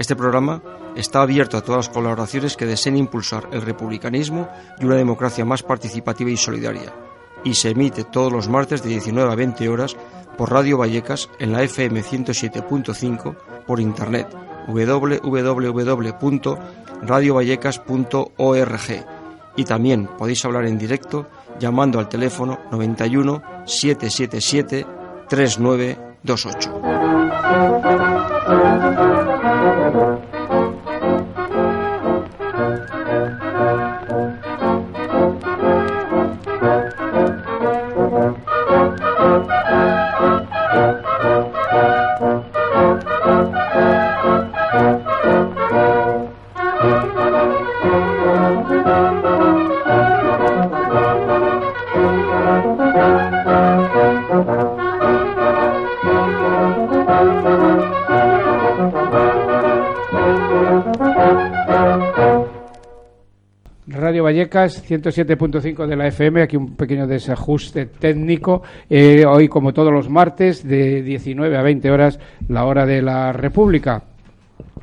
Este programa está abierto a todas las colaboraciones que deseen impulsar el republicanismo y una democracia más participativa y solidaria, y se emite todos los martes de 19 a 20 horas por Radio Vallecas en la FM 107.5, por internet www.radiovallecas.org y también podéis hablar en directo llamando al teléfono 91 777 3928. Vallecas, 107.5 de la FM, aquí un pequeño desajuste técnico. Eh, hoy, como todos los martes, de 19 a 20 horas, la hora de la República.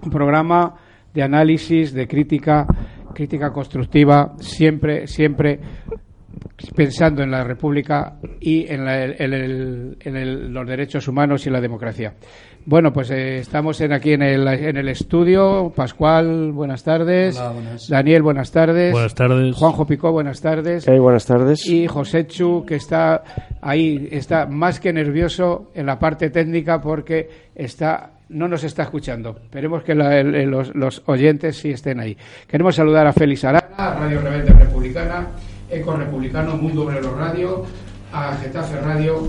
Un programa de análisis, de crítica, crítica constructiva, siempre, siempre pensando en la República y en, los derechos humanos y la democracia. Bueno, pues eh, estamos en, aquí en el, en el estudio. Pascual, buenas tardes. Daniel, buenas tardes. Buenas tardes. Juanjo Picó, buenas tardes. buenas tardes. Y José Chu, que está ahí, está más que nervioso en la parte técnica porque está no nos está escuchando. Esperemos que los, oyentes sí estén ahí. Queremos saludar a Félix Arana, Radio Rebelde Republicana, Eco Republicano, Mundo Obrero Radio, a Getafe Radio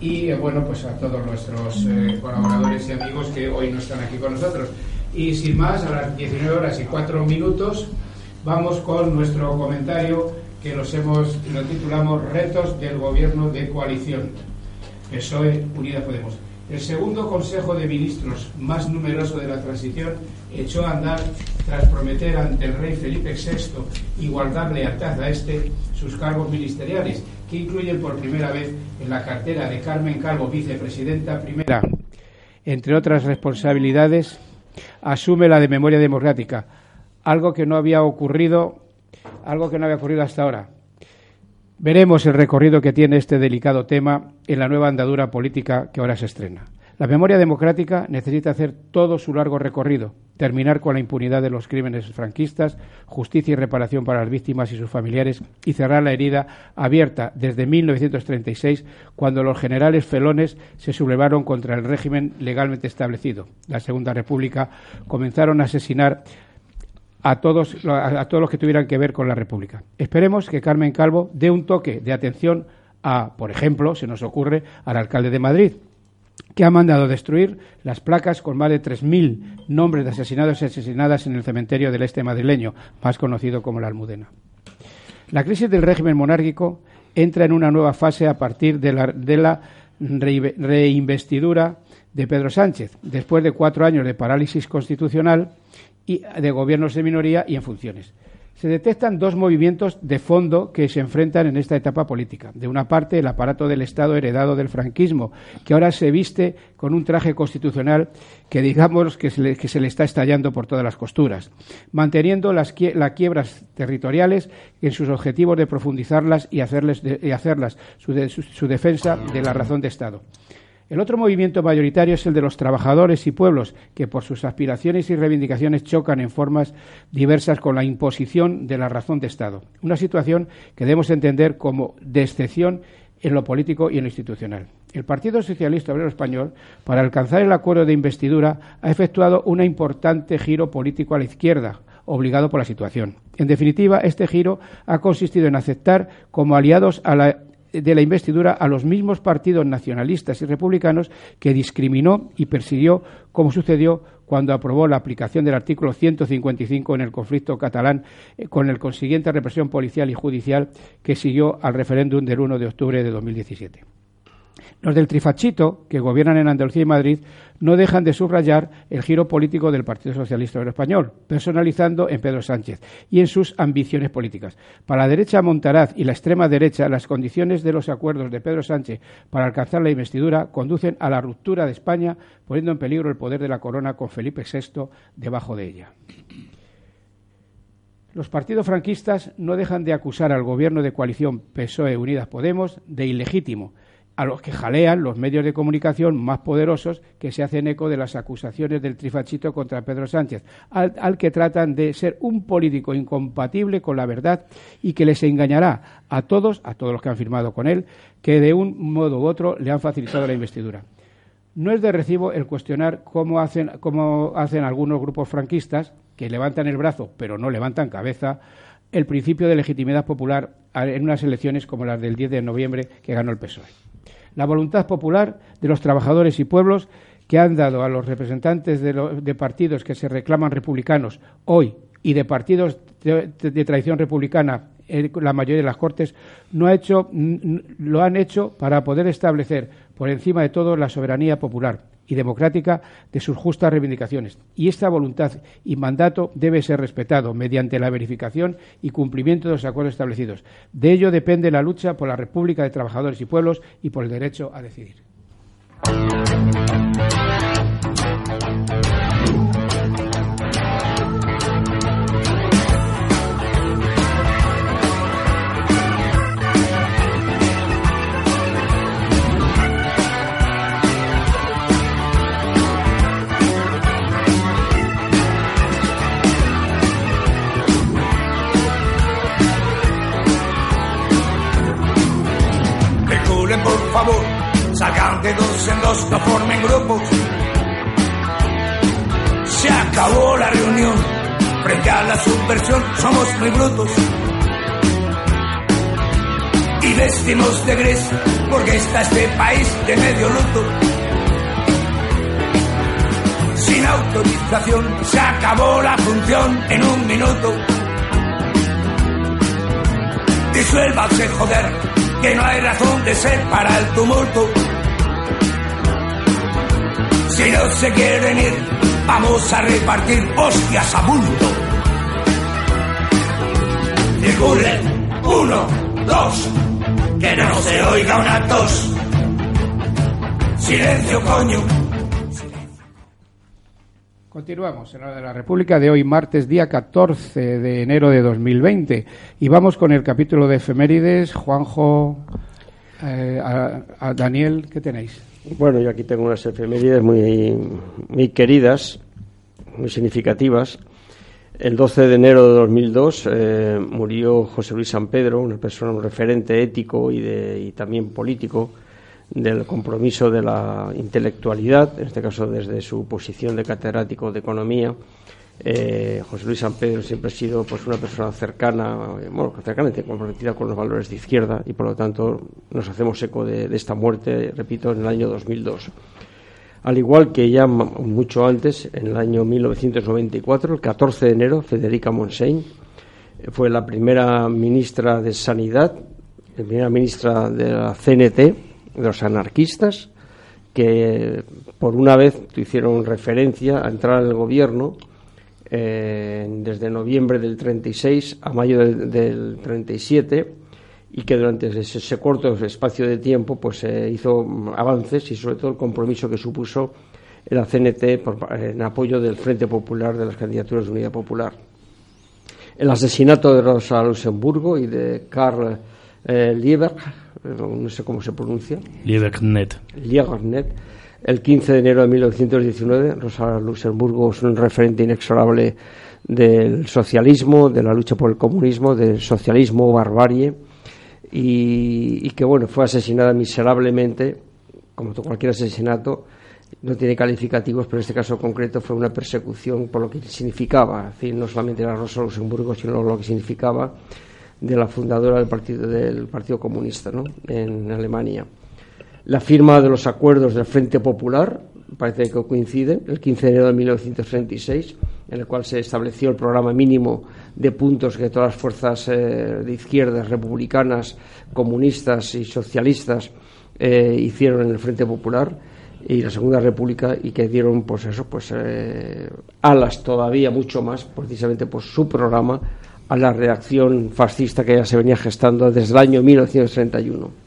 y eh, bueno, pues a todos nuestros eh, colaboradores y amigos que hoy no están aquí con nosotros. Y sin más, a las 19 horas y 4 minutos vamos con nuestro comentario que los hemos, lo titulamos Retos del Gobierno de Coalición. PSOE, Unida Podemos. El segundo Consejo de Ministros más numeroso de la transición echó a andar tras prometer ante el rey Felipe VI igualdad lealtad a este sus cargos ministeriales que incluyen por primera vez en la cartera de Carmen Calvo, vicepresidenta primera, entre otras responsabilidades, asume la de memoria democrática, algo que no había ocurrido, algo que no había ocurrido hasta ahora. Veremos el recorrido que tiene este delicado tema en la nueva andadura política que ahora se estrena. La memoria democrática necesita hacer todo su largo recorrido, terminar con la impunidad de los crímenes franquistas, justicia y reparación para las víctimas y sus familiares y cerrar la herida abierta desde 1936, cuando los generales felones se sublevaron contra el régimen legalmente establecido. La Segunda República comenzaron a asesinar a todos, a todos los que tuvieran que ver con la República. Esperemos que Carmen Calvo dé un toque de atención a, por ejemplo, se nos ocurre, al alcalde de Madrid, que ha mandado destruir las placas con más de 3.000 nombres de asesinados y asesinadas en el cementerio del este madrileño, más conocido como la Almudena. La crisis del régimen monárquico entra en una nueva fase a partir de la, de la reinvestidura de Pedro Sánchez, después de cuatro años de parálisis constitucional y de gobiernos de minoría y en funciones se detectan dos movimientos de fondo que se enfrentan en esta etapa política. De una parte, el aparato del Estado heredado del franquismo, que ahora se viste con un traje constitucional que digamos que se le, está estallando por todas las costuras, manteniendo las, quiebras territoriales en sus objetivos de profundizarlas y, hacerles hacerlas su defensa de la razón de Estado. El otro movimiento mayoritario es el de los trabajadores y pueblos, que por sus aspiraciones y reivindicaciones chocan en formas diversas con la imposición de la razón de Estado. Una situación que debemos entender como de excepción en lo político y en lo institucional. El Partido Socialista Obrero Español, para alcanzar el acuerdo de investidura, ha efectuado un importante giro político a la izquierda, obligado por la situación. En definitiva, este giro ha consistido en aceptar como aliados a la de la investidura a los mismos partidos nacionalistas y republicanos que discriminó y persiguió, como sucedió cuando aprobó la aplicación del artículo 155 en el conflicto catalán, eh, con el consiguiente represión policial y judicial que siguió al referéndum del 1 de octubre de 2017. Los del trifachito, que gobiernan en Andalucía y Madrid, no dejan de subrayar el giro político del Partido Socialista Obrero Español, personalizando en Pedro Sánchez y en sus ambiciones políticas. Para la derecha Montaraz y la extrema derecha, las condiciones de los acuerdos de Pedro Sánchez para alcanzar la investidura conducen a la ruptura de España, poniendo en peligro el poder de la corona con Felipe VI debajo de ella. Los partidos franquistas no dejan de acusar al gobierno de coalición PSOE Unidas Podemos de ilegítimo a los que jalean los medios de comunicación más poderosos que se hacen eco de las acusaciones del trifachito contra Pedro Sánchez, al, que tratan de ser un político incompatible con la verdad y que les engañará a todos, a todos los que han firmado con él, que de un modo u otro le han facilitado la investidura. No es de recibo el cuestionar cómo hacen, cómo hacen algunos grupos franquistas, que levantan el brazo pero no levantan cabeza, el principio de legitimidad popular en unas elecciones como las del 10 de noviembre que ganó el PSOE la voluntad popular de los trabajadores y pueblos que han dado a los representantes de, partidos que se reclaman republicanos hoy y de partidos de, tradición republicana la mayoría de las cortes no ha hecho lo han hecho para poder establecer por encima de todo la soberanía popular y democrática de sus justas reivindicaciones. Y esta voluntad y mandato debe ser respetado mediante la verificación y cumplimiento de los acuerdos establecidos. De ello depende la lucha por la República de Trabajadores y Pueblos y por el derecho a decidir. Subversión somos muy brutos. Y vestimos de gris porque está este país de medio luto. Sin autorización se acabó la función en un minuto. Disuélvase joder, que no hay razón de ser para el tumulto. Si no se quieren ir, vamos a repartir hostias a bulto. Circulen, uno, dos, que no se oiga una tos. Silencio, coño. Continuamos en la de la República de hoy, martes día 14 de enero de 2020. Y vamos con el capítulo de efemérides. Juanjo, eh, a Daniel, ¿qué tenéis? Bueno, yo aquí tengo unas efemérides muy, muy queridas, muy significativas. El 12 de enero de 2002 eh, murió José Luis San Pedro, una persona, un referente ético y, de, y también político del compromiso de la intelectualidad, en este caso desde su posición de catedrático de economía, eh, José Luis San Pedro siempre ha sido pues una persona cercana, bueno, cercanamente comprometida con los valores de izquierda y por lo tanto nos hacemos eco de, esta muerte, repito, en el año 2002. Al igual que ya mucho antes, en el año 1994, el 14 de enero, Federica Montseny fue la primera ministra de Sanidad, la primera ministra de la CNT, de los anarquistas, que por una vez hicieron referencia a entrar en el gobierno eh, desde noviembre del 36 a mayo del, 37 y que durante ese, corto espacio de tiempo pues se hizo avances y sobre todo el compromiso que supuso la CNT en apoyo del Frente Popular de las candidaturas de Unidad Popular. El asesinato de Rosa Luxemburgo y de Karl eh, Lieber, no sé cómo se pronuncia. Liebernet el 15 de enero de 1919. Rosa Luxemburgo es un referente inexorable del socialismo, de la lucha por el comunismo, del socialismo barbarie, y, que bueno, fue asesinada miserablemente, como cualquier asesinato, no tiene calificativos, pero en este caso concreto fue una persecución por lo que significaba, es decir, no solamente la Rosa Luxemburgo, sino lo que significaba de la fundadora del Partido, del partido Comunista ¿no? en Alemania. La firma de los acuerdos del Frente Popular, parece que coincide, el 15 de enero de 1936, en el cual se estableció el programa mínimo de puntos que todas las fuerzas eh, de izquierdas, republicanas, comunistas y socialistas eh, hicieron en el Frente Popular y la Segunda República y que dieron pues eso pues eh, alas todavía mucho más precisamente por su programa a la reacción fascista que ya se venía gestando desde el año 1931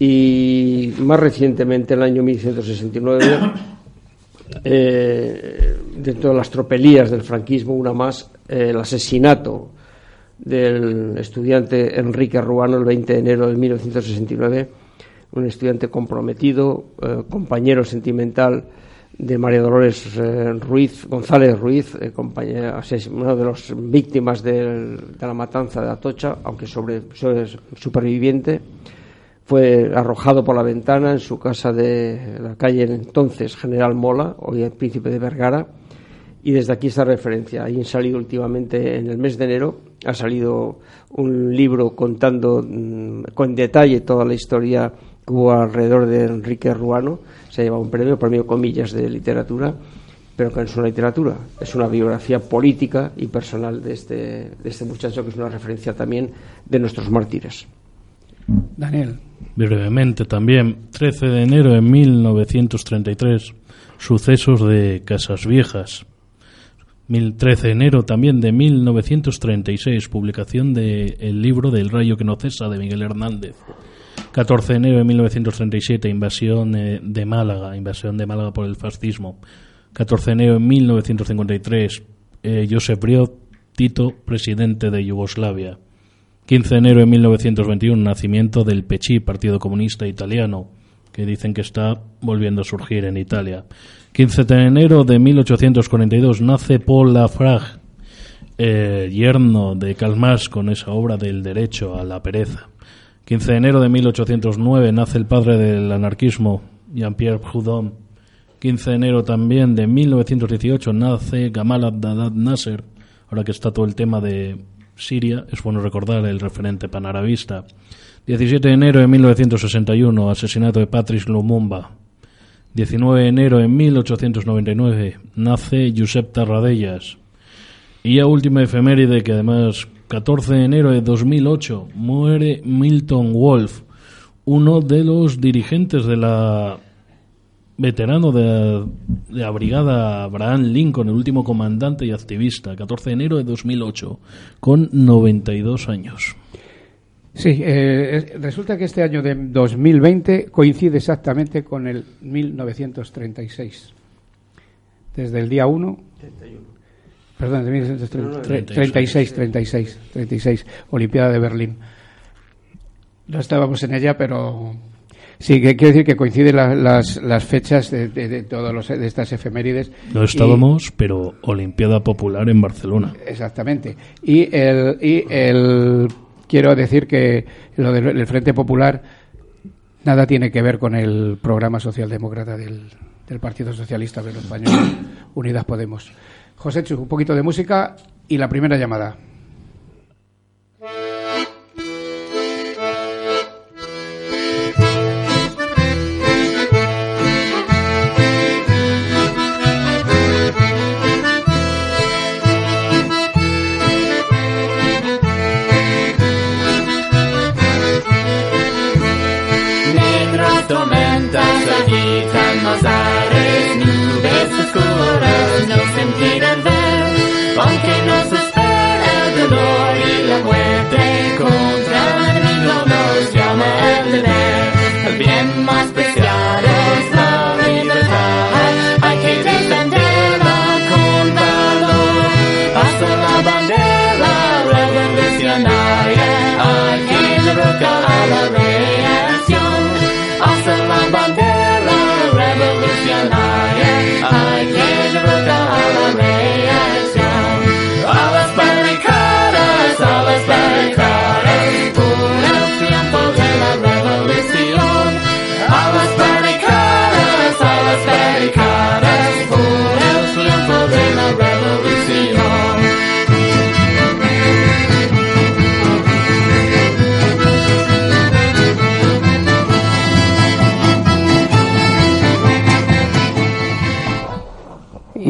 y más recientemente en el año 1969 eh, dentro de las tropelías del franquismo una más el asesinato del estudiante Enrique Ruano el 20 de enero de 1969 un estudiante comprometido, eh, compañero sentimental de María Dolores eh, Ruiz, González Ruiz, eh, una de las víctimas de la matanza de Atocha, aunque sobre, superviviente, fue arrojado por la ventana en su casa de la calle entonces General Mola, hoy el Príncipe de Vergara, y desde aquí esta referencia. Ahí han salido últimamente, en el mes de enero, ha salido un libro contando mm, con detalle toda la historia hubo alrededor de Enrique Ruano, se ha llevado un premio, premio comillas de literatura, pero que no es una literatura, es una biografía política y personal de este, de este muchacho, que es una referencia también de nuestros mártires. Daniel. Brevemente también, 13 de enero de 1933, sucesos de Casas Viejas. 13 de enero también de 1936, publicación del el libro del rayo que no cesa de Miguel Hernández. 14 de enero de 1937, invasión eh, de Málaga, invasión de Málaga por el fascismo. 14 de enero de 1953, eh, Josep Briot Tito, presidente de Yugoslavia. 15 de enero de 1921, nacimiento del PECI, Partido Comunista Italiano, que dicen que está volviendo a surgir en Italia. 15 de enero de 1842, nace Paul Lafrage, eh, yerno de Calmas con esa obra del derecho a la pereza. 15 de enero de 1809 nace el padre del anarquismo, Jean-Pierre Proudhon. 15 de enero también de 1918 nace Gamal Abdel Nasser. Ahora que está todo el tema de Siria, es bueno recordar el referente panarabista. 17 de enero de 1961, asesinato de Patrice Lumumba. 19 de enero de 1899, nace Josep Tarradellas. Y a última efeméride que además 14 de enero de 2008 muere Milton Wolf, uno de los dirigentes de la veterano de, la brigada Abraham Lincoln, el último comandante y activista, 14 de enero de 2008, con 92 años. Sí, eh, resulta que este año de 2020 coincide exactamente con el 1936. Desde el día 1 Perdón, de 1936, 36, 36, Olimpiada de Berlín. No estábamos en ella, pero sí, que quiero decir que coinciden las, las fechas de, de, todos de estas efemérides. No estábamos, pero Olimpiada Popular en Barcelona. Exactamente. Y el, y el quiero decir que lo del Frente Popular nada tiene que ver con el programa socialdemócrata del, del Partido Socialista de Español, Unidas Podemos. José Chu, un poquito de música y la primera llamada. I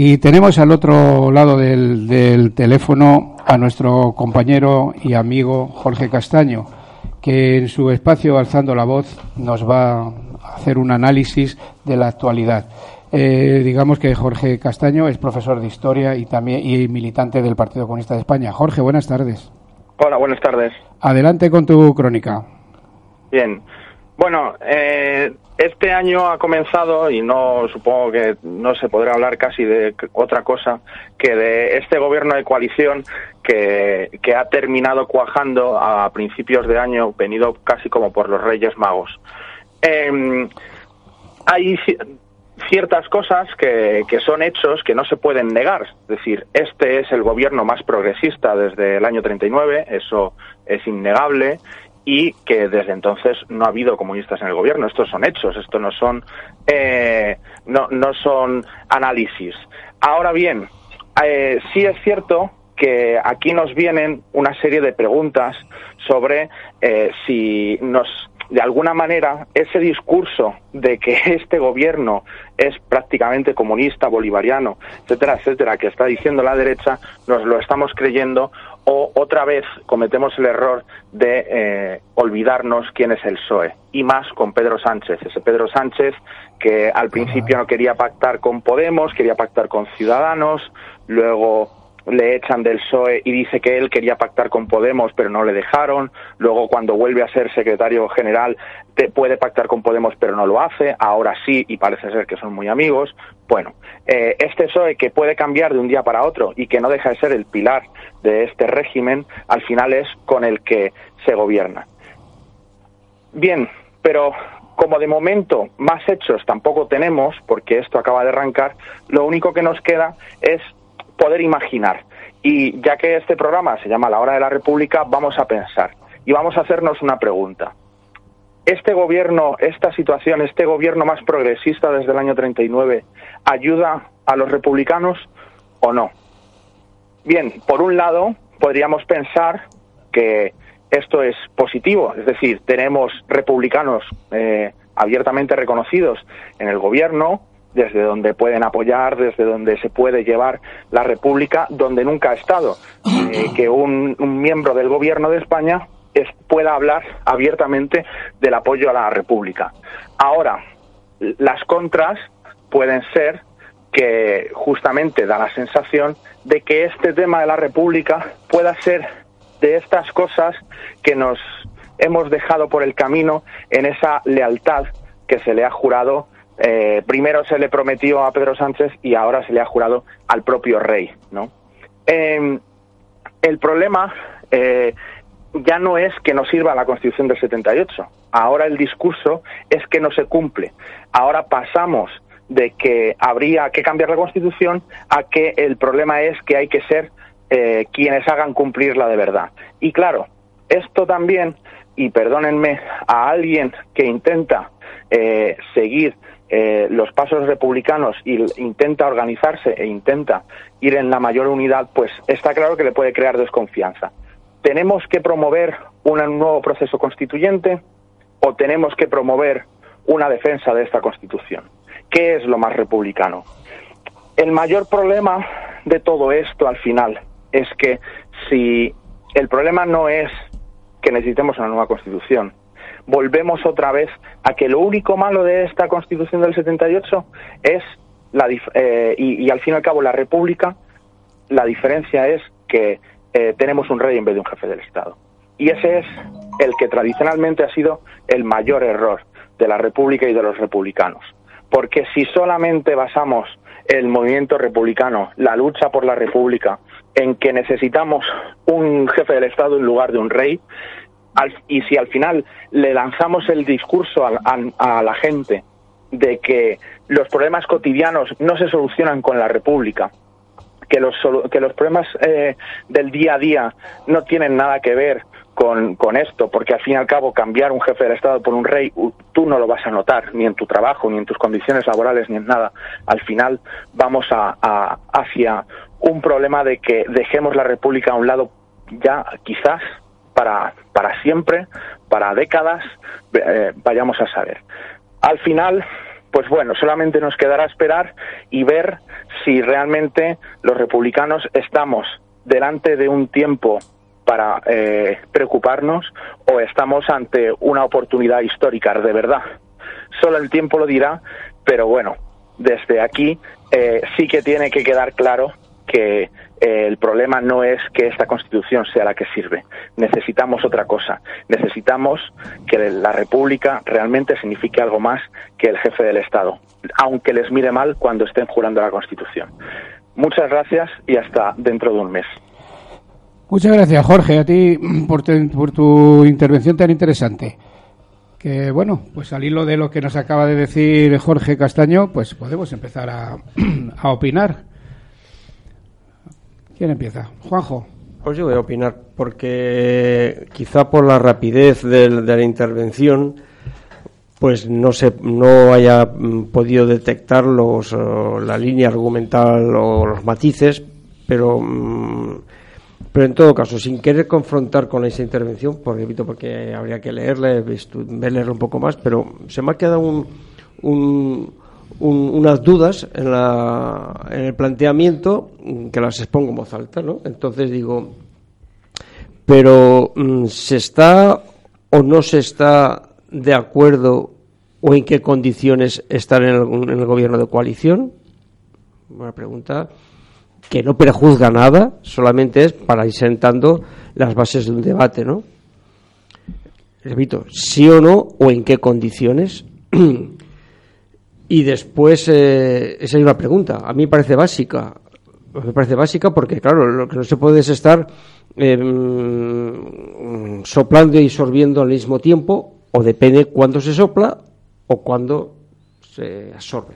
Y tenemos al otro lado del, del teléfono a nuestro compañero y amigo Jorge Castaño, que en su espacio Alzando la Voz nos va a hacer un análisis de la actualidad. Eh, digamos que Jorge Castaño es profesor de historia y también y militante del Partido Comunista de España. Jorge, buenas tardes. Hola, buenas tardes. Adelante con tu crónica. Bien. Bueno, eh, este año ha comenzado y no supongo que no se podrá hablar casi de otra cosa que de este gobierno de coalición que, que ha terminado cuajando a principios de año, venido casi como por los Reyes Magos. Eh, hay ciertas cosas que, que, son hechos que no se pueden negar. Es decir, este es el gobierno más progresista desde el año 39, eso es innegable, y que desde entonces no ha habido comunistas en el gobierno. Estos son hechos, esto no son, eh, no, no son análisis. Ahora bien, eh, sí es cierto que aquí nos vienen una serie de preguntas sobre eh, si nos de alguna manera ese discurso de que este gobierno es prácticamente comunista, bolivariano, etcétera, etcétera, que está diciendo la derecha, nos lo estamos creyendo o otra vez cometemos el error de eh, olvidarnos quién es el PSOE y más con Pedro Sánchez, ese Pedro Sánchez que al principio no quería pactar con Podemos, quería pactar con Ciudadanos, luego le echan del PSOE y dice que él quería pactar con Podemos pero no le dejaron, luego cuando vuelve a ser secretario general te puede pactar con Podemos pero no lo hace, ahora sí y parece ser que son muy amigos. Bueno, eh, este PSOE que puede cambiar de un día para otro y que no deja de ser el pilar de este régimen, al final es con el que se gobierna. Bien, pero como de momento más hechos tampoco tenemos, porque esto acaba de arrancar, lo único que nos queda es poder imaginar. Y ya que este programa se llama La Hora de la República, vamos a pensar y vamos a hacernos una pregunta. ¿Este gobierno, esta situación, este gobierno más progresista desde el año 39, ayuda a los republicanos o no? Bien, por un lado, podríamos pensar que esto es positivo, es decir, tenemos republicanos eh, abiertamente reconocidos en el gobierno, desde donde pueden apoyar, desde donde se puede llevar la República, donde nunca ha estado. Eh, que un, miembro del Gobierno de España pueda hablar abiertamente del apoyo a la República. Ahora, las contras pueden ser que justamente da la sensación de que este tema de la República pueda ser de estas cosas que nos hemos dejado por el camino en esa lealtad que se le ha jurado eh, primero se le prometió a Pedro Sánchez y ahora se le ha jurado al propio rey, ¿no? Em, el problema eh, ya no es que no sirva la Constitución del 78. Ahora el discurso es que no se cumple. Ahora pasamos de que habría que cambiar la Constitución a que el problema es que hay que ser eh, quienes hagan cumplirla de verdad. Y claro, esto también, y perdónenme, a alguien que intenta seguir eh, los pasos republicanos y intenta organizarse e intenta ir en la mayor unidad, pues está claro que le puede crear desconfianza. ¿Tenemos que promover un nuevo proceso constituyente o tenemos que promover una defensa de esta Constitución? ¿Qué es lo más republicano? El mayor problema de todo esto al final es que si el problema no es que necesitemos una nueva Constitución, volvemos otra vez a que lo único malo de esta Constitución del 78 es la eh, y, al fin y al cabo la República, la diferencia es que eh, tenemos un rey en vez de un jefe del Estado. Y ese es el que tradicionalmente ha sido el mayor error de la República y de los republicanos. Porque si solamente basamos el movimiento republicano, la lucha por la República, en que necesitamos un jefe del Estado en lugar de un rey, y si al final le lanzamos el discurso a, la gente de que los problemas cotidianos no se solucionan con la República, que los, que los problemas eh, del día a día no tienen nada que ver con, esto, porque al fin y al cabo cambiar un jefe del Estado por un rey, tú no lo vas a notar, ni en tu trabajo, ni en tus condiciones laborales, ni en nada. Al final vamos a, hacia un problema de que dejemos la República a un lado ya quizás para, para siempre, para décadas, eh, vayamos a saber. Al final, pues bueno, solamente nos quedará esperar y ver si realmente los republicanos estamos delante de un tiempo para eh, preocuparnos o estamos ante una oportunidad histórica de verdad. Solo el tiempo lo dirá, pero bueno, desde aquí eh, sí que tiene que quedar claro que eh, el problema no es que esta constitución sea la que sirve. Necesitamos otra cosa. Necesitamos que la República realmente signifique algo más que el jefe del Estado, aunque les mire mal cuando estén jurando la constitución. Muchas gracias y hasta dentro de un mes. Muchas gracias, Jorge, a ti por, por tu intervención tan interesante. Que bueno, pues al hilo de lo que nos acaba de decir Jorge Castaño, pues podemos empezar a opinar. ¿Quién empieza? Juanjo. Pues yo voy a opinar, porque quizá por la rapidez de, de la intervención, pues no se no haya mm, podido detectar los, la línea argumental o los matices, pero mm, pero en todo caso, sin querer confrontar con esa intervención, por repito, porque habría que leerla, verla un poco más, pero se me ha quedado un, unas dudas en, la, en el planteamiento que las expongo en voz alta, ¿no? Entonces digo, pero mm, ¿se está o no se está de acuerdo o en qué condiciones estar en el, en el gobierno de coalición? Buena pregunta que no prejuzga nada, solamente es para ir sentando las bases de un debate, ¿no? Repito, sí o no, o en qué condiciones. y después, eh, esa es una pregunta. A mí me parece básica. Me parece básica porque, claro, lo que no se puede es estar em, soplando y sorbiendo al mismo tiempo, o depende cuándo se sopla o cuándo se absorbe.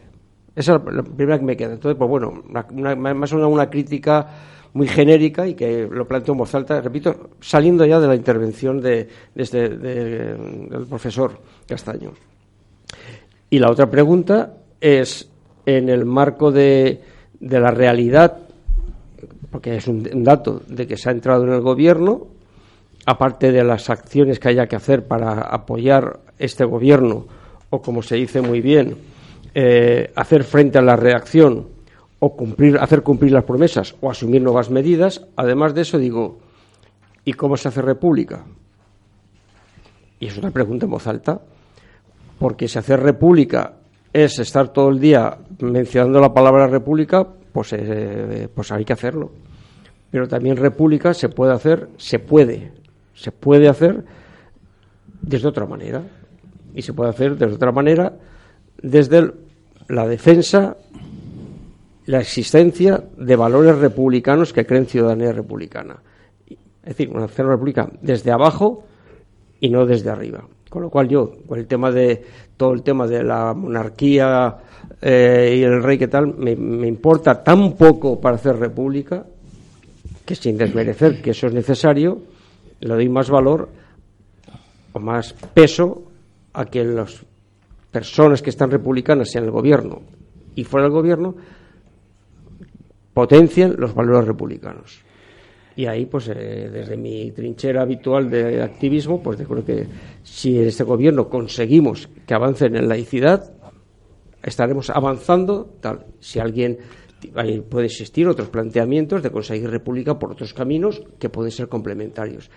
Esa es la primera que me queda. Entonces, pues bueno, más una, una crítica muy genérica y que lo planteo en voz alta, repito, saliendo ya de la intervención de, este, del profesor Castaño. Y la otra pregunta es, en el marco de, la realidad, porque es un, un, dato de que se ha entrado en el gobierno, aparte de las acciones que haya que hacer para apoyar este gobierno, o como se dice muy bien, eh, hacer frente a la reacción o cumplir, hacer cumplir las promesas o asumir nuevas medidas. Además de eso, digo, ¿y cómo se hace república? Y es una pregunta en voz alta, porque si hacer república es estar todo el día mencionando la palabra república, pues, eh, pues hay que hacerlo. Pero también república se puede hacer, se puede, se puede hacer desde otra manera. Y se puede hacer desde otra manera desde la defensa, la existencia de valores republicanos que creen ciudadanía republicana. Es decir, una república desde abajo y no desde arriba. Con lo cual yo, con el tema de todo el tema de la monarquía eh, y el rey que tal, me, me importa tan poco para hacer república que sin desmerecer que eso es necesario, le doy más valor o más peso a que los personas que están republicanas en el gobierno y fuera del gobierno potencian los valores republicanos. Y ahí, pues, eh, desde mi trinchera habitual de activismo, pues creo que si en este gobierno conseguimos que avancen en laicidad, estaremos avanzando. Tal. Si alguien puede existir otros planteamientos de conseguir república por otros caminos que pueden ser complementarios.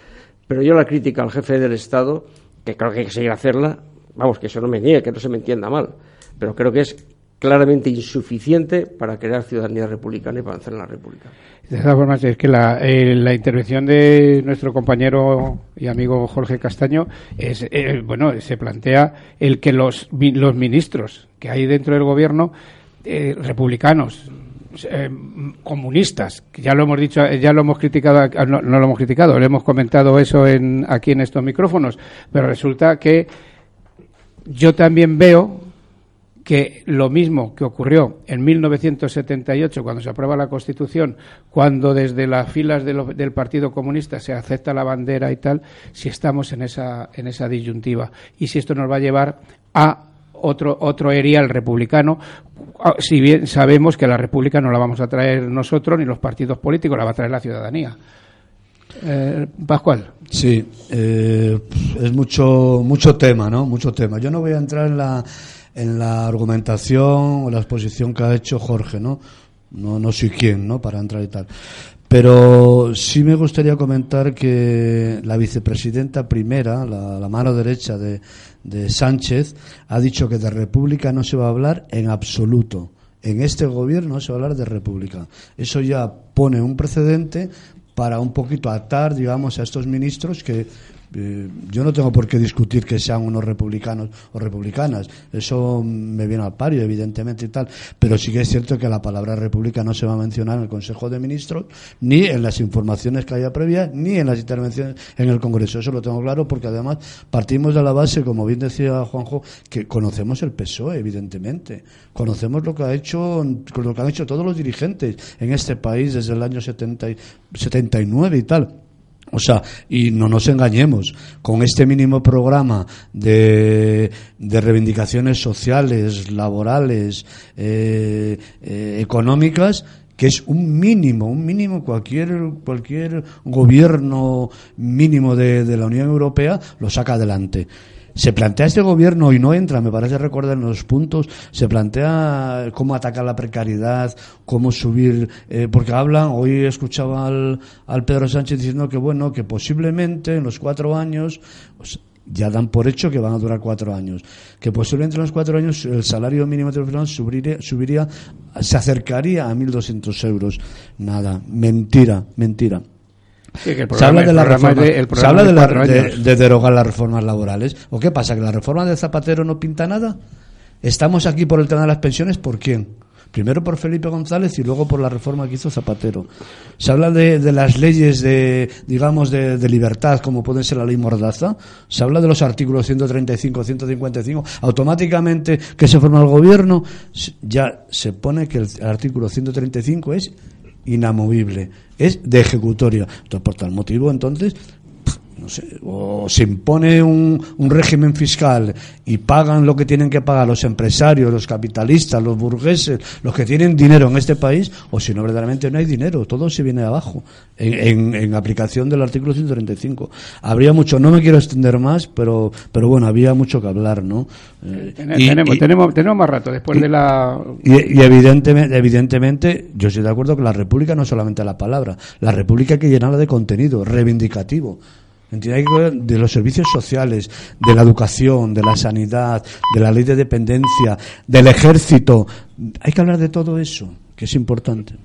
Pero yo la crítica al jefe del Estado, que creo que hay que seguir hacerla, vamos, que eso no me niegue, que no se me entienda mal, pero creo que es claramente insuficiente para crear ciudadanía republicana y para en la República. De todas formas, es que la, eh, intervención de nuestro compañero y amigo Jorge Castaño es, eh, bueno, se plantea el que los, los ministros que hay dentro del gobierno eh, republicanos, comunistas, ya lo hemos dicho, ya lo hemos criticado, no, no, lo hemos criticado, le hemos comentado eso en, aquí en estos micrófonos, pero resulta que yo también veo que lo mismo que ocurrió en 1978 cuando se aprueba la Constitución, cuando desde las filas de lo, del Partido Comunista se acepta la bandera y tal, si estamos en esa, en esa disyuntiva y si esto nos va a llevar a otro, otro erial republicano, si bien sabemos que la República no la vamos a traer nosotros ni los partidos políticos, la va a traer la ciudadanía. Eh, Pascual. Sí, eh, es mucho, mucho tema, ¿no? Mucho tema. Yo no voy a entrar en la, en la argumentación o la exposición que ha hecho Jorge, ¿no? No, no soy quien, ¿no? Para entrar y tal. Pero sí me gustaría comentar que la vicepresidenta primera, la, la mano derecha de, de Sánchez, ha dicho que de república no se va a hablar en absoluto. En este gobierno no se va a hablar de república. Eso ya pone un precedente para un poquito atar, digamos, a estos ministros que eh, yo no tengo por qué discutir que sean unos republicanos o republicanas. Eso me viene al pario, evidentemente y tal. Pero sí que es cierto que la palabra república no se va a mencionar en el Consejo de Ministros, ni en las informaciones que haya previas, ni en las intervenciones en el Congreso. Eso lo tengo claro porque además partimos de la base, como bien decía Juanjo, que conocemos el PSOE, evidentemente. Conocemos lo que ha hecho, lo que han hecho todos los dirigentes en este país desde el año 70 y, 79 y tal. O sea, y no nos engañemos, con este mínimo programa de, de reivindicaciones sociales, laborales, eh, eh, económicas, que es un mínimo, un mínimo, cualquier, cualquier gobierno mínimo de, de la Unión Europea lo saca adelante se plantea este gobierno y no entra, me parece recordar en los puntos, se plantea cómo atacar la precariedad, cómo subir, eh, porque hablan, hoy escuchaba al, al, Pedro Sánchez diciendo que bueno, que posiblemente en los cuatro años, ya dan por hecho que van a durar cuatro años, que posiblemente en los cuatro años el salario mínimo de subiría, subiría, se acercaría a 1.200 euros. Nada, mentira, mentira. Sí, que el se habla de, la programa reforma, de- se habla de la- derogar las reformas laborales. ¿O qué pasa? ¿Que la reforma de Zapatero no pinta nada? ¿Estamos aquí por el tema de las pensiones? ¿Por quién? Primero por Felipe González y luego por la reforma que hizo Zapatero. Se habla de, de las leyes de, digamos, de, de libertad, como puede ser la ley Mordaza. Se habla de los artículos 135, 155. Automáticamente que se forma el gobierno, ya se pone que el artículo 135 es inamovible, es de ejecutoria. Entonces, por tal motivo, entonces, o se impone un, un régimen fiscal y pagan lo que tienen que pagar los empresarios, los capitalistas, los burgueses, los que tienen dinero en este país, o si no, verdaderamente no hay dinero, todo se viene abajo, en, en- en aplicación del artículo 135. Habría mucho, no me quiero extender más, pero, pero bueno, había mucho que hablar, ¿no? Eh, y- tenemos, y- tenemos, tenemos más rato después de la. y, y evidentemente, evidentemente, yo estoy de acuerdo que la República no es solamente la palabra, la República hay que llenarla de contenido reivindicativo. ¿Entiende? Hay que hablar de los servicios sociales, de la educación, de la sanidad, de la ley de dependencia, del ejército. Hay que hablar de todo eso, que es importante.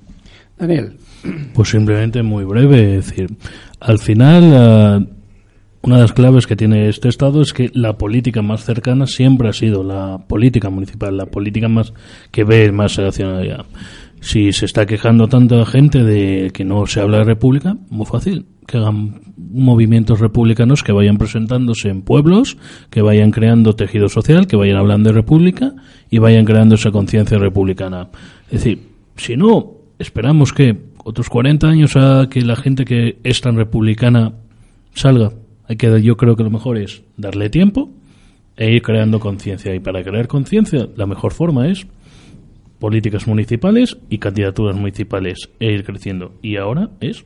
Daniel. Pues simplemente muy breve, es decir, al final ah, una de las claves que tiene este estado es que la política más cercana siempre ha sido la política municipal, la política más que ve más hacia allá. Si se está quejando tanta gente de que no se habla de república, muy fácil, que hagan movimientos republicanos que vayan presentándose en pueblos, que vayan creando tejido social, que vayan hablando de república y vayan creando esa conciencia republicana. Es decir, si no, esperamos que otros 40 años a que la gente que es tan republicana salga. Hay que, yo creo que lo mejor es darle tiempo e ir creando conciencia. Y para crear conciencia, la mejor forma es políticas municipales y candidaturas municipales e ir creciendo. Y ahora es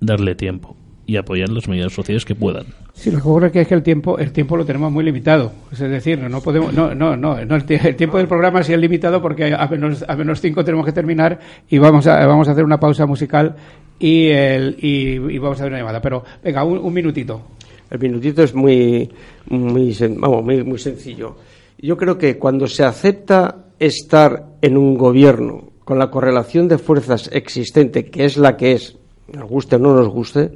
darle tiempo y apoyar las medidas sociales que puedan. Sí, lo que ocurre es que, es que el tiempo el tiempo lo tenemos muy limitado. Es decir, no, no podemos no no no, no, el, tie- el tiempo del programa sí es limitado porque a menos a menos cinco tenemos que terminar y vamos a vamos a hacer una pausa musical y el y, y vamos a hacer una llamada. Pero venga, un, un minutito. El minutito es muy, muy, vamos, muy, muy sencillo. Yo creo que cuando se acepta estar en un gobierno con la correlación de fuerzas existente, que es la que es, nos guste o no nos guste,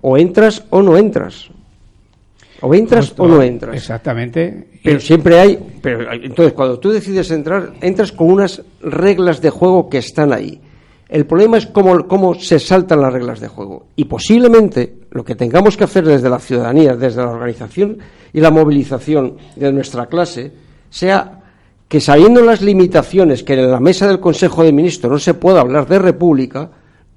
o entras o no entras. O entras o no entras. Exactamente. Pero siempre hay, pero entonces cuando tú decides entrar, entras con unas reglas de juego que están ahí. El problema es cómo, cómo se saltan las reglas de juego. Y posiblemente lo que tengamos que hacer desde la ciudadanía, desde la organización y la movilización de nuestra clase, sea que sabiendo las limitaciones que en la mesa del Consejo de Ministros no se pueda hablar de república,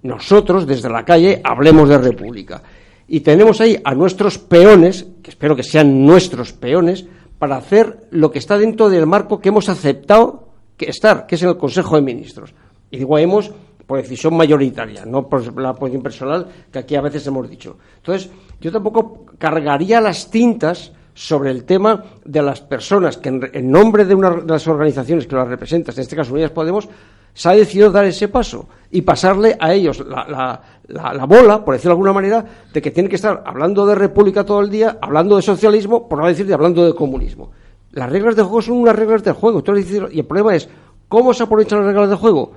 nosotros desde la calle hablemos de república. Y tenemos ahí a nuestros peones, que espero que sean nuestros peones, para hacer lo que está dentro del marco que hemos aceptado que estar, que es en el Consejo de Ministros. Y digo hemos por decisión mayoritaria, no por la posición personal que aquí a veces hemos dicho. Entonces, yo tampoco cargaría las tintas sobre el tema de las personas que en, nombre de una de las organizaciones que las representan, en este caso Unidas Podemos, se ha decidido dar ese paso y pasarle a ellos la, la, bola, por decirlo de alguna manera, de que tienen que estar hablando de república todo el día, hablando de socialismo, por no decir de hablando de comunismo. Las reglas de juego son unas reglas del juego. Y el problema es, ¿cómo se aprovechan las reglas del juego?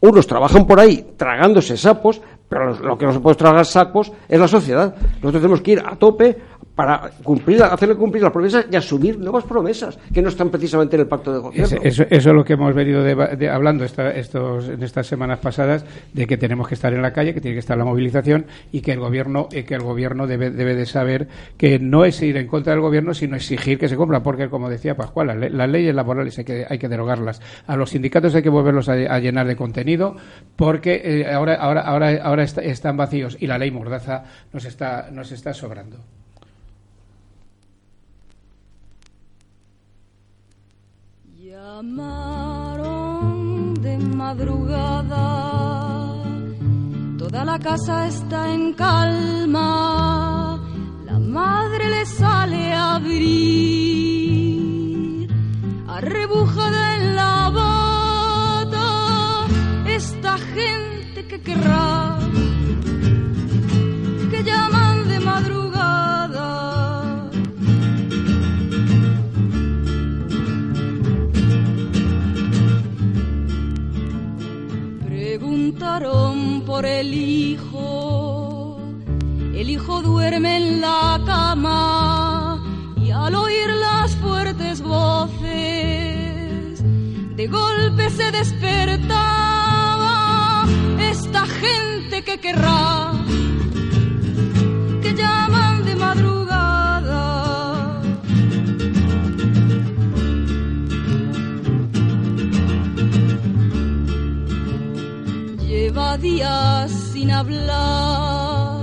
Unos trabajan por ahí tragándose sapos, pero lo que no se puede tragar sapos es la sociedad. Nosotros tenemos que ir a tope para cumplir, hacerle cumplir las promesas y asumir nuevas promesas que no están precisamente en el pacto de gobierno. Eso, es lo que hemos venido hablando estos, en estas semanas pasadas de que tenemos que estar en la calle, que tiene que estar la movilización y que el gobierno, que el gobierno debe, debe de saber que no es ir en contra del gobierno, sino exigir que se cumpla, porque como decía Pascual, las, leyes laborales hay que, hay que derogarlas. A los sindicatos hay que volverlos a, llenar de contenido, porque eh, ahora, ahora, ahora, ahora están vacíos y la ley Mordaza nos está, nos está sobrando. Llamaron de madrugada, toda la casa está en calma, la madre le sale a abrir, arrebujada en la bata, esta gente que querrá por el hijo. El hijo duerme en la cama y al oír las fuertes voces, de golpe se despertaba esta gente que querrá días sin hablar,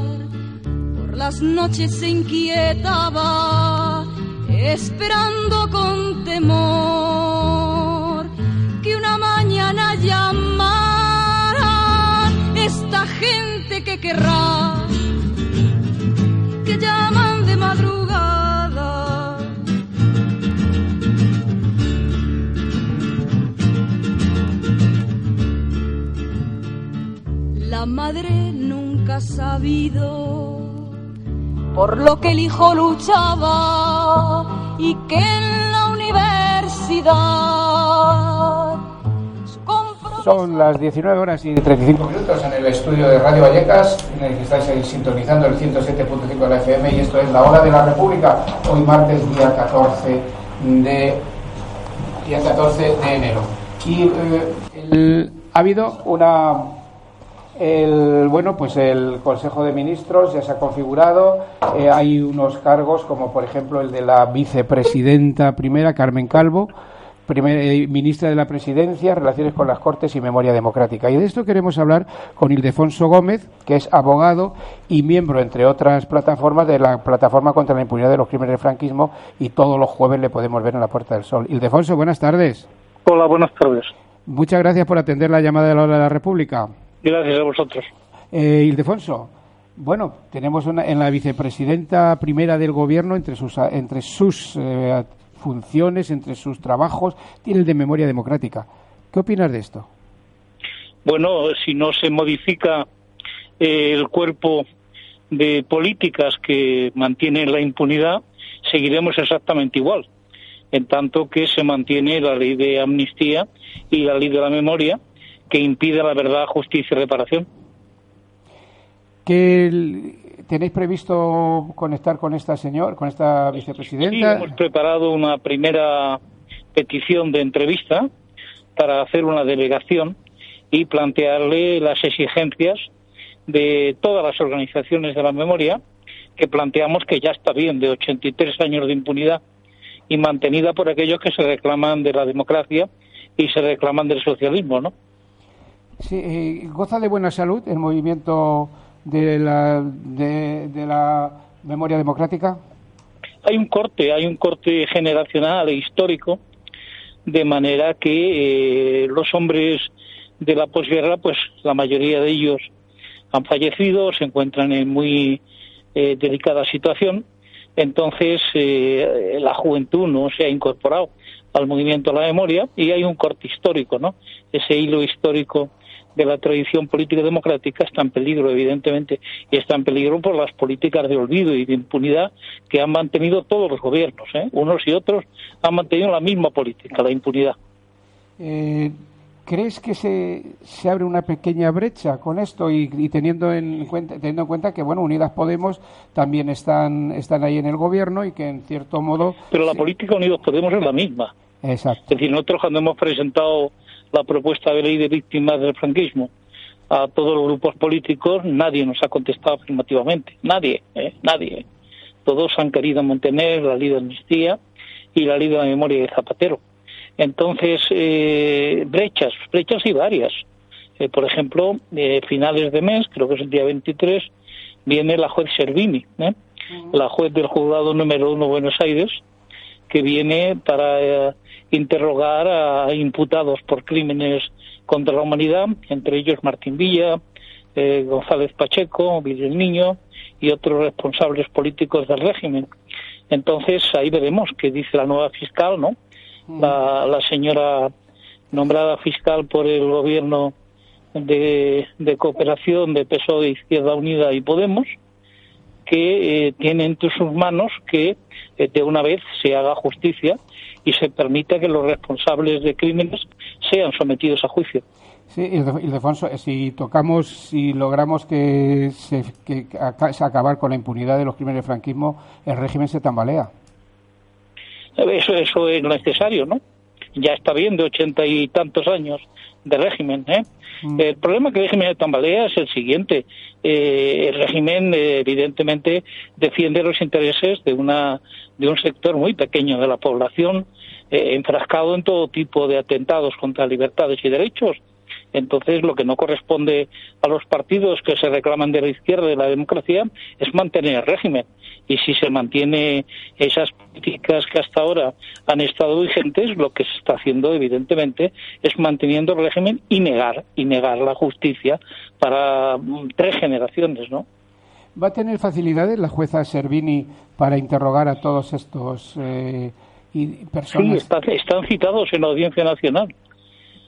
por las noches se inquietaba, esperando con temor que una mañana llamara esta gente que querrá, madre nunca ha sabido por lo que el hijo luchaba y que en la universidad son las 19 horas y 35 minutos en el estudio de Radio Vallecas, en el que estáis sintonizando el 107.5 de la FM y esto es la hora de la República, hoy martes día 14 de día 14 de enero. Y eh, ha habido una el, bueno, pues el Consejo de Ministros ya se ha configurado. Eh, hay unos cargos, como por ejemplo el de la vicepresidenta primera, Carmen Calvo, eh, ministra de la Presidencia, Relaciones con las Cortes y Memoria Democrática. Y de esto queremos hablar con Ildefonso Gómez, que es abogado y miembro, entre otras plataformas, de la Plataforma contra la Impunidad de los Crímenes del Franquismo. Y todos los jueves le podemos ver en la Puerta del Sol. Ildefonso, buenas tardes. Hola, buenas tardes. Muchas gracias por atender la llamada de la hora de la República. Gracias a vosotros. Eh, Ildefonso, bueno, tenemos una, en la vicepresidenta primera del gobierno, entre sus, entre sus eh, funciones, entre sus trabajos, tiene el de memoria democrática. ¿Qué opinas de esto? Bueno, si no se modifica eh, el cuerpo de políticas que mantienen la impunidad, seguiremos exactamente igual, en tanto que se mantiene la ley de amnistía y la ley de la memoria, que impide la verdad, justicia y reparación. ¿Qué tenéis previsto conectar con esta señor, con esta vicepresidenta? Sí, hemos preparado una primera petición de entrevista para hacer una delegación y plantearle las exigencias de todas las organizaciones de la memoria que planteamos que ya está bien de 83 años de impunidad y mantenida por aquellos que se reclaman de la democracia y se reclaman del socialismo, ¿no? Sí, ¿Goza de buena salud el movimiento de la, de, la memoria democrática? Hay un corte, hay un corte generacional e histórico, de manera que eh, los hombres de la posguerra, pues la mayoría de ellos han fallecido, se encuentran en muy eh, delicada situación. Entonces, eh, la juventud no se ha incorporado al movimiento de la memoria y hay un corte histórico, ¿no? Ese hilo histórico de la tradición política democrática está en peligro, evidentemente, y está en peligro por las políticas de olvido y de impunidad que han mantenido todos los gobiernos. ¿eh? Unos y otros han mantenido la misma política, la impunidad. Eh, ¿Crees que se, se, abre una pequeña brecha con esto y, teniendo, en cuenta, teniendo en cuenta que bueno Unidas Podemos también están, están ahí en el gobierno y que en cierto modo... Pero la política Unidas Podemos es la misma. Exacto. Es decir, nosotros cuando hemos presentado la propuesta de ley de víctimas del franquismo a todos los grupos políticos, nadie nos ha contestado afirmativamente. Nadie, ¿eh? nadie. Todos han querido mantener la ley de amnistía y la ley de la memoria de Zapatero entonces, eh, brechas, brechas y varias. Eh, por ejemplo, eh, finales de mes, creo que es el día 23, viene la juez Servini, ¿eh? la juez del juzgado número uno de Buenos Aires, que viene para interrogar a imputados por crímenes contra la humanidad, entre ellos Martín Villa, González Pacheco, Vidal Niño y otros responsables políticos del régimen. Entonces ahí veremos qué dice la nueva fiscal, ¿no? la, la señora nombrada fiscal por el gobierno de, cooperación de PSOE, Izquierda Unida y Podemos, que eh, tiene entre sus manos que eh, de una vez se haga justicia y se permita que los responsables de crímenes sean sometidos a juicio. Sí, Ildefonso, eh, si tocamos, si logramos que se, que acabar con la impunidad de los crímenes del franquismo, el régimen se tambalea. Eso, eso es necesario, ¿no? Ya está bien de ochenta y tantos años de régimen, ¿eh? Mm. El problema que el régimen de tambalea es el siguiente. Eh, el régimen, eh, evidentemente, defiende los intereses de, una, de un sector muy pequeño de la población, eh, enfrascado en todo tipo de atentados contra libertades y derechos, entonces, lo que no corresponde a los partidos que se reclaman de la izquierda de la democracia es mantener el régimen. Y si se mantiene esas políticas que hasta ahora han estado vigentes, lo que se está haciendo, evidentemente, es manteniendo el régimen y negar, y negar la justicia para mm, tres generaciones, ¿no? ¿Va a tener facilidades la jueza Servini para interrogar a todos estos eh, personas? Sí, están citados en la Audiencia Nacional.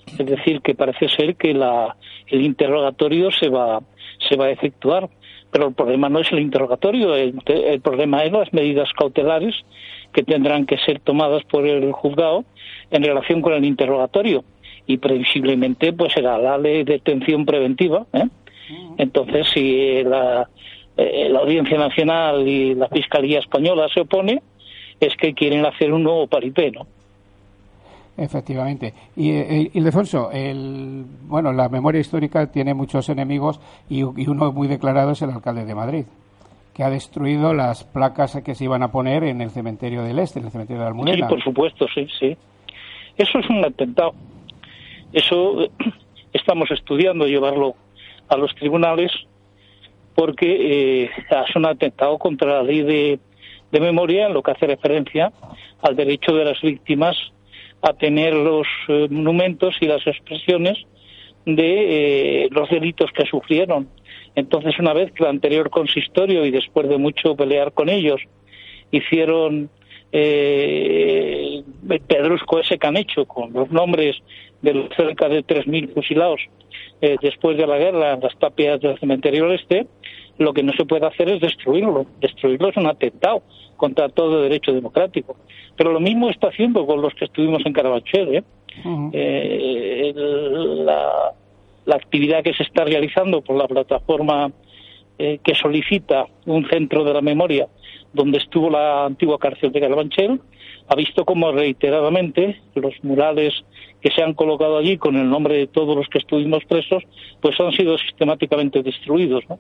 Es decir, que parece ser que la, el interrogatorio se va, se va a efectuar. Pero el problema no es el interrogatorio, el, problema es las medidas cautelares que tendrán que ser tomadas por el juzgado en relación con el interrogatorio. Y previsiblemente pues será la ley de detención preventiva. ¿eh? Entonces, si la, eh, la Audiencia Nacional y la Fiscalía Española se opone, es que quieren hacer un nuevo paripé, ¿no? Efectivamente. Y, eh, Ildefonso, el, bueno, la memoria histórica tiene muchos enemigos y, uno muy declarado es el alcalde de Madrid, que ha destruido las placas que se iban a poner en el cementerio del Este, en el cementerio de Almudena. Sí, por supuesto, sí, sí. Eso es un atentado. Eso eh, estamos estudiando llevarlo a los tribunales porque eh, es un atentado contra la ley de, de memoria en lo que hace referencia al derecho de las víctimas a tener los eh, monumentos y las expresiones de eh, los delitos que sufrieron. Entonces, una vez que el anterior consistorio y después de mucho pelear con ellos hicieron eh, el pedrusco ese que han hecho con los nombres de los cerca de 3.000 fusilados eh, después de la guerra en las tapias del cementerio este, lo que no se puede hacer es destruirlo. Destruirlo es un atentado contra todo derecho democrático. Pero lo mismo está haciendo con los que estuvimos en Carabanchel. ¿eh? eh la, actividad que se está realizando por la plataforma eh, que solicita un centro de la memoria donde estuvo la antigua cárcel de Carabanchel, ha visto como reiteradamente los murales que se han colocado allí con el nombre de todos los que estuvimos presos, pues han sido sistemáticamente destruidos. ¿no?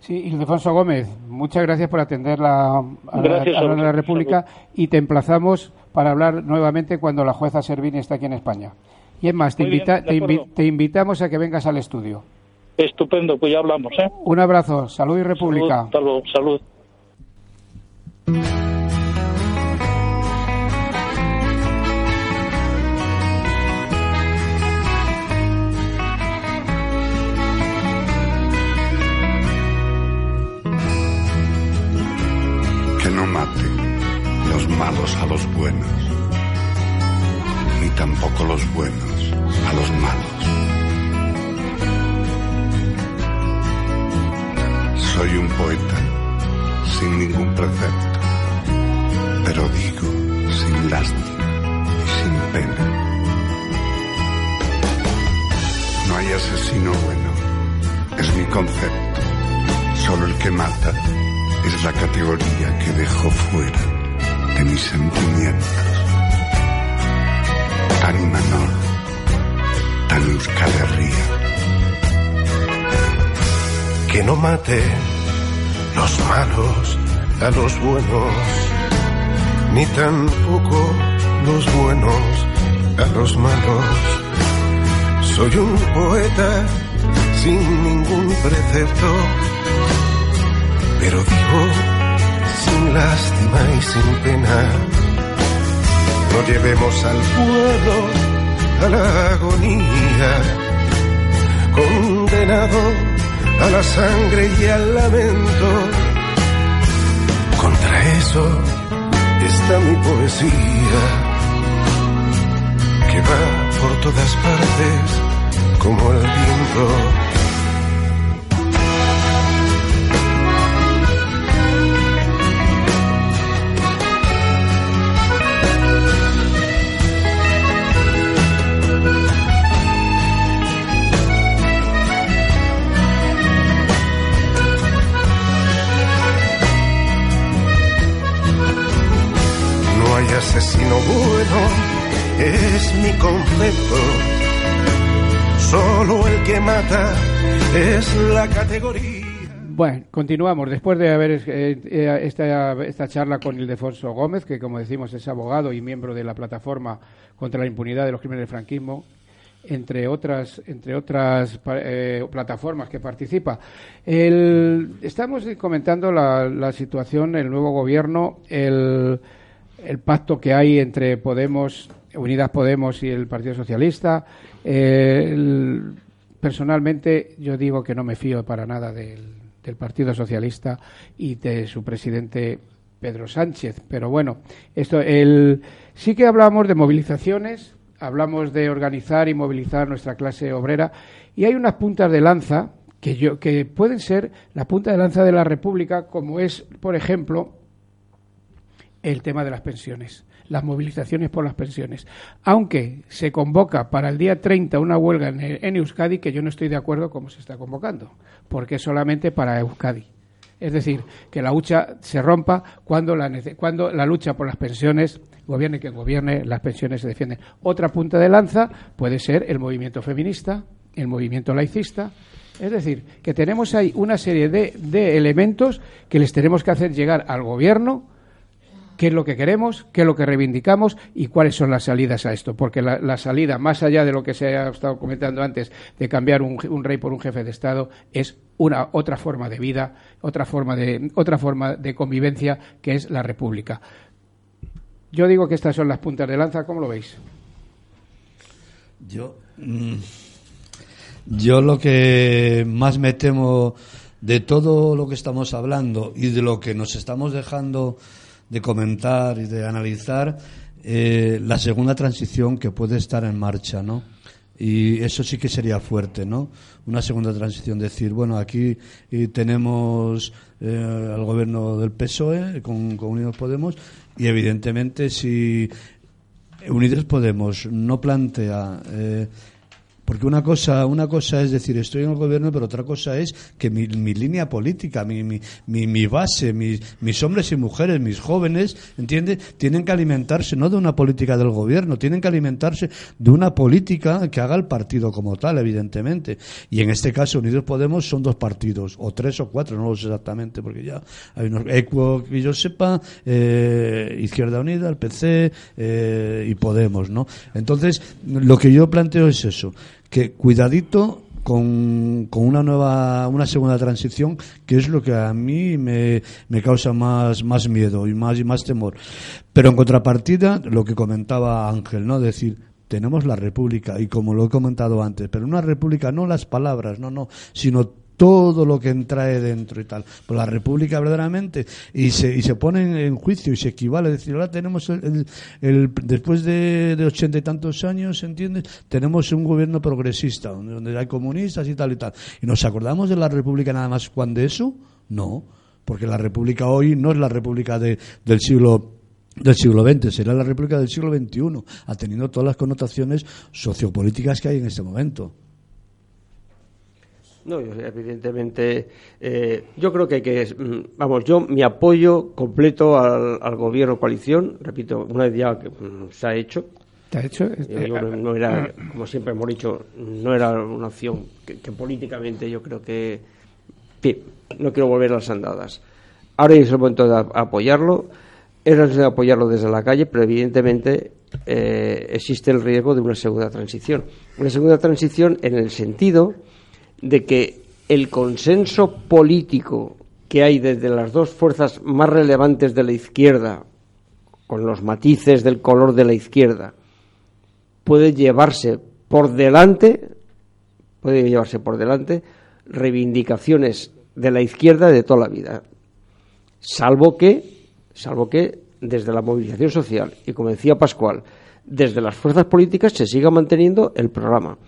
Sí, Ildefonso Gómez, muchas gracias por atender la, a, la, República y te emplazamos para hablar nuevamente cuando la jueza Servini está aquí en España. Y es más, te, invita, te, invitamos a que vengas al estudio. Estupendo, pues ya hablamos. ¿eh? Un abrazo, salud y República. Salud, salud. Malos a los buenos, ni tampoco los buenos a los malos. Soy un poeta sin ningún precepto, pero digo sin lástima y sin pena. No hay asesino bueno, es mi concepto. Solo el que mata es la categoría que dejo fuera de mis sentimientos. Tan menor, tan euskalerría. Que no mate los malos a los buenos, ni tampoco los buenos a los malos. Soy un poeta sin ningún precepto, pero digo sin lástima y sin pena. No llevemos al pueblo a la agonía, condenado a la sangre y al lamento. Contra eso está mi poesía, que va por todas partes como el viento. Asesino bueno, es mi concepto. Solo el que mata es la categoría. Bueno, continuamos. Después de haber eh, eh, esta, esta charla con Ildefonso Gómez, que como decimos es abogado y miembro de la plataforma contra la impunidad de los crímenes del franquismo, entre otras, entre otras eh, plataformas que participa. Estamos comentando la situación, el nuevo gobierno, el, el pacto que hay entre Podemos, Unidas Podemos y el Partido Socialista. Eh, personalmente, yo digo que no me fío para nada del, del Partido Socialista y de su presidente Pedro Sánchez. Pero bueno, esto, el, sí que hablamos de movilizaciones, hablamos de organizar y movilizar nuestra clase obrera y hay unas puntas de lanza que, yo, que pueden ser la punta de lanza de la República, como es, por ejemplo, el tema de las pensiones, las movilizaciones por las pensiones. Aunque se convoca para el día 30 una huelga en, Euskadi, que yo no estoy de acuerdo cómo se está convocando, porque es solamente para Euskadi. Es decir, que la lucha se rompa cuando la, cuando la lucha por las pensiones, gobierne quien gobierne, las pensiones se defienden. Otra punta de lanza puede ser el movimiento feminista, el movimiento laicista. Es decir, que tenemos ahí una serie de, de elementos que les tenemos que hacer llegar al gobierno qué es lo que queremos, qué es lo que reivindicamos y cuáles son las salidas a esto. Porque la, salida, más allá de lo que se ha estado comentando antes, de cambiar un, un rey por un jefe de Estado, es una otra forma de vida, otra forma de, otra forma de convivencia, que es la República. Yo digo que estas son las puntas de lanza, ¿cómo lo veis? Yo, mm, yo lo que más me temo de todo lo que estamos hablando y de lo que nos estamos dejando de comentar y de analizar, eh, la segunda transición que puede estar en marcha, ¿no? Y eso sí que sería fuerte, ¿no? Una segunda transición, decir, bueno, aquí eh, tenemos eh, al gobierno del PSOE con, Unidos Podemos y evidentemente si Unidos Podemos no plantea eh, porque una cosa, una cosa es decir, estoy en el gobierno, pero otra cosa es que mi, línea política, mi, mi, mi, base, mis, mis hombres y mujeres, mis jóvenes, ¿entiendes? Tienen que alimentarse no de una política del gobierno, tienen que alimentarse de una política que haga el partido como tal, evidentemente. Y en este caso, Unidos Podemos son dos partidos, o tres o cuatro, no lo sé exactamente, porque ya hay unos, Equo, que yo sepa, eh, Izquierda Unida, el PC eh, y Podemos, ¿no? Entonces, lo que yo planteo es eso que cuidadito con, con una nueva, una segunda transición, que es lo que a mí me, me causa más, más miedo y más, y más temor. Pero en contrapartida, lo que comentaba Ángel, ¿no? Decir, tenemos la república y como lo he comentado antes, pero una república no las palabras, no, no, sino todo lo que entrae dentro y tal. Pues la República verdaderamente, y se, y se pone en juicio y se equivale, es decir, ahora tenemos el, el, después de, ochenta y tantos años, ¿entiendes? Tenemos un gobierno progresista, donde, donde hay comunistas y tal y tal. ¿Y nos acordamos de la República nada más cuando eso? No, porque la República hoy no es la República de, del siglo del siglo XX, será la República del siglo XXI, atendiendo todas las connotaciones sociopolíticas que hay en este momento. No, evidentemente, eh, yo creo que hay que, mm, vamos, yo mi apoyo completo al, gobierno coalición, repito, una vez ya que mm, se ha hecho. ¿Se ha hecho? Este, no, era, como siempre hemos dicho, no era una opción que, políticamente yo creo que, no quiero volver a las andadas. Ahora es el momento de apoyarlo, es necesario de apoyarlo desde la calle, pero evidentemente eh, existe el riesgo de una segunda transición. Una segunda transición en el sentido de que el consenso político que hay desde las dos fuerzas más relevantes de la izquierda, con los matices del color de la izquierda, puede llevarse por delante, puede llevarse por delante reivindicaciones de la izquierda de toda la vida, salvo que, salvo que desde la movilización social y como decía Pascual, desde las fuerzas políticas se siga manteniendo el programa